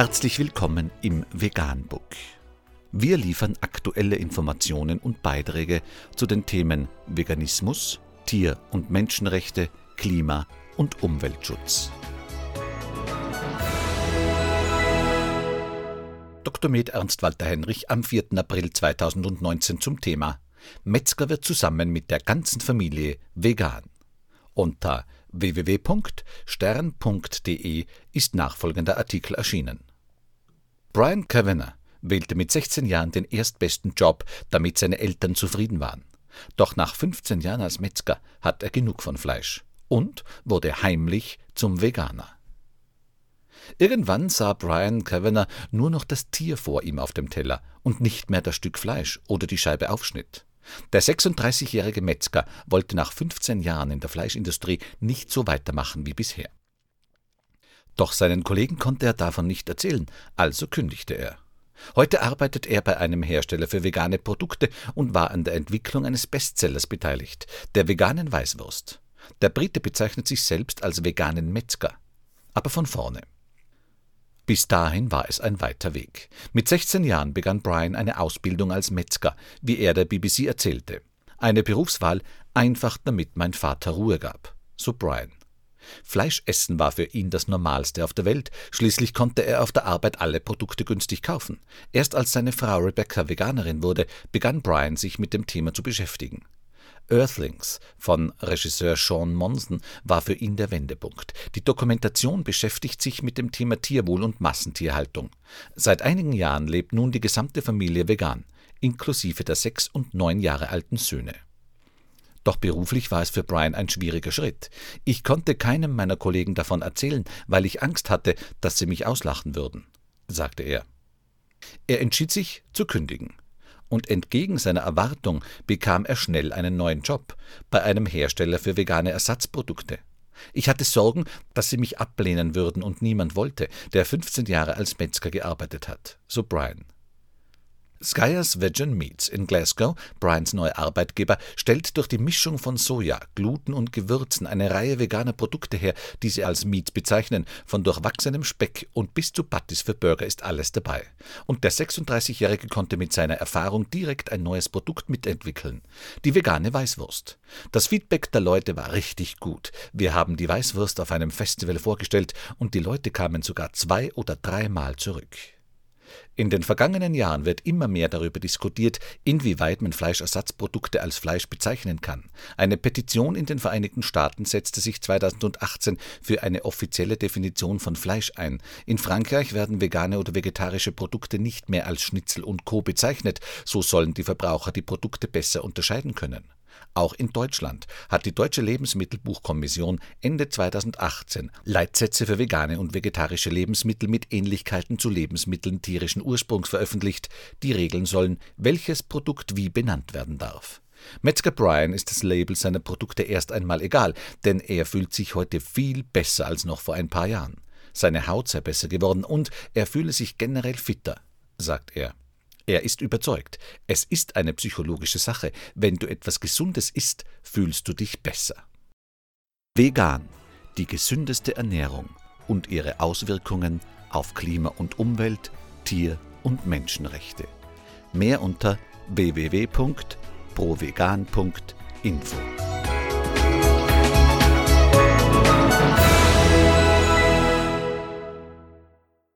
Herzlich willkommen im Veganbook. Wir liefern aktuelle Informationen und Beiträge zu den Themen Veganismus, Tier- und Menschenrechte, Klima- und Umweltschutz. Dr. Med Ernst Walter Henrich am 4. April 2019 zum Thema Metzger wird zusammen mit der ganzen Familie vegan. Unter www.stern.de ist nachfolgender Artikel erschienen. Brian Kavanagh wählte mit 16 Jahren den erstbesten Job, damit seine Eltern zufrieden waren. Doch nach 15 Jahren als Metzger hat er genug von Fleisch und wurde heimlich zum Veganer. Irgendwann sah Brian Kavanagh nur noch das Tier vor ihm auf dem Teller und nicht mehr das Stück Fleisch oder die Scheibe Aufschnitt. Der 36-jährige Metzger wollte nach 15 Jahren in der Fleischindustrie nicht so weitermachen wie bisher. Doch seinen Kollegen konnte er davon nicht erzählen, also kündigte er. Heute arbeitet er bei einem Hersteller für vegane Produkte und war an der Entwicklung eines Bestsellers beteiligt, der veganen Weißwurst. Der Brite bezeichnet sich selbst als veganen Metzger. Aber von vorne. Bis dahin war es ein weiter Weg. Mit 16 Jahren begann Brian eine Ausbildung als Metzger, wie er der BBC erzählte. Eine Berufswahl einfach damit mein Vater Ruhe gab. So Brian. Fleischessen war für ihn das Normalste auf der Welt, schließlich konnte er auf der Arbeit alle Produkte günstig kaufen. Erst als seine Frau Rebecca Veganerin wurde, begann Brian sich mit dem Thema zu beschäftigen. Earthlings von Regisseur Sean Monson war für ihn der Wendepunkt. Die Dokumentation beschäftigt sich mit dem Thema Tierwohl und Massentierhaltung. Seit einigen Jahren lebt nun die gesamte Familie vegan, inklusive der sechs und neun Jahre alten Söhne. Doch beruflich war es für Brian ein schwieriger Schritt. Ich konnte keinem meiner Kollegen davon erzählen, weil ich Angst hatte, dass sie mich auslachen würden, sagte er. Er entschied sich zu kündigen und entgegen seiner Erwartung bekam er schnell einen neuen Job bei einem Hersteller für vegane Ersatzprodukte. Ich hatte Sorgen, dass sie mich ablehnen würden und niemand wollte, der 15 Jahre als Metzger gearbeitet hat, so Brian. Skyers Vegan Meats in Glasgow, Brians neuer Arbeitgeber, stellt durch die Mischung von Soja, Gluten und Gewürzen eine Reihe veganer Produkte her, die sie als Meat bezeichnen. Von durchwachsenem Speck und bis zu Patties für Burger ist alles dabei. Und der 36-Jährige konnte mit seiner Erfahrung direkt ein neues Produkt mitentwickeln. Die vegane Weißwurst. Das Feedback der Leute war richtig gut. Wir haben die Weißwurst auf einem Festival vorgestellt und die Leute kamen sogar zwei oder dreimal zurück. In den vergangenen Jahren wird immer mehr darüber diskutiert, inwieweit man Fleischersatzprodukte als Fleisch bezeichnen kann. Eine Petition in den Vereinigten Staaten setzte sich 2018 für eine offizielle Definition von Fleisch ein. In Frankreich werden vegane oder vegetarische Produkte nicht mehr als Schnitzel und Co bezeichnet, so sollen die Verbraucher die Produkte besser unterscheiden können. Auch in Deutschland hat die Deutsche Lebensmittelbuchkommission Ende 2018 Leitsätze für vegane und vegetarische Lebensmittel mit Ähnlichkeiten zu Lebensmitteln tierischen Ursprungs veröffentlicht, die regeln sollen, welches Produkt wie benannt werden darf. Metzger Brian ist das Label seiner Produkte erst einmal egal, denn er fühlt sich heute viel besser als noch vor ein paar Jahren. Seine Haut sei besser geworden und er fühle sich generell fitter, sagt er. Er ist überzeugt, es ist eine psychologische Sache. Wenn du etwas Gesundes isst, fühlst du dich besser. Vegan, die gesündeste Ernährung und ihre Auswirkungen auf Klima und Umwelt, Tier- und Menschenrechte. Mehr unter www.provegan.info.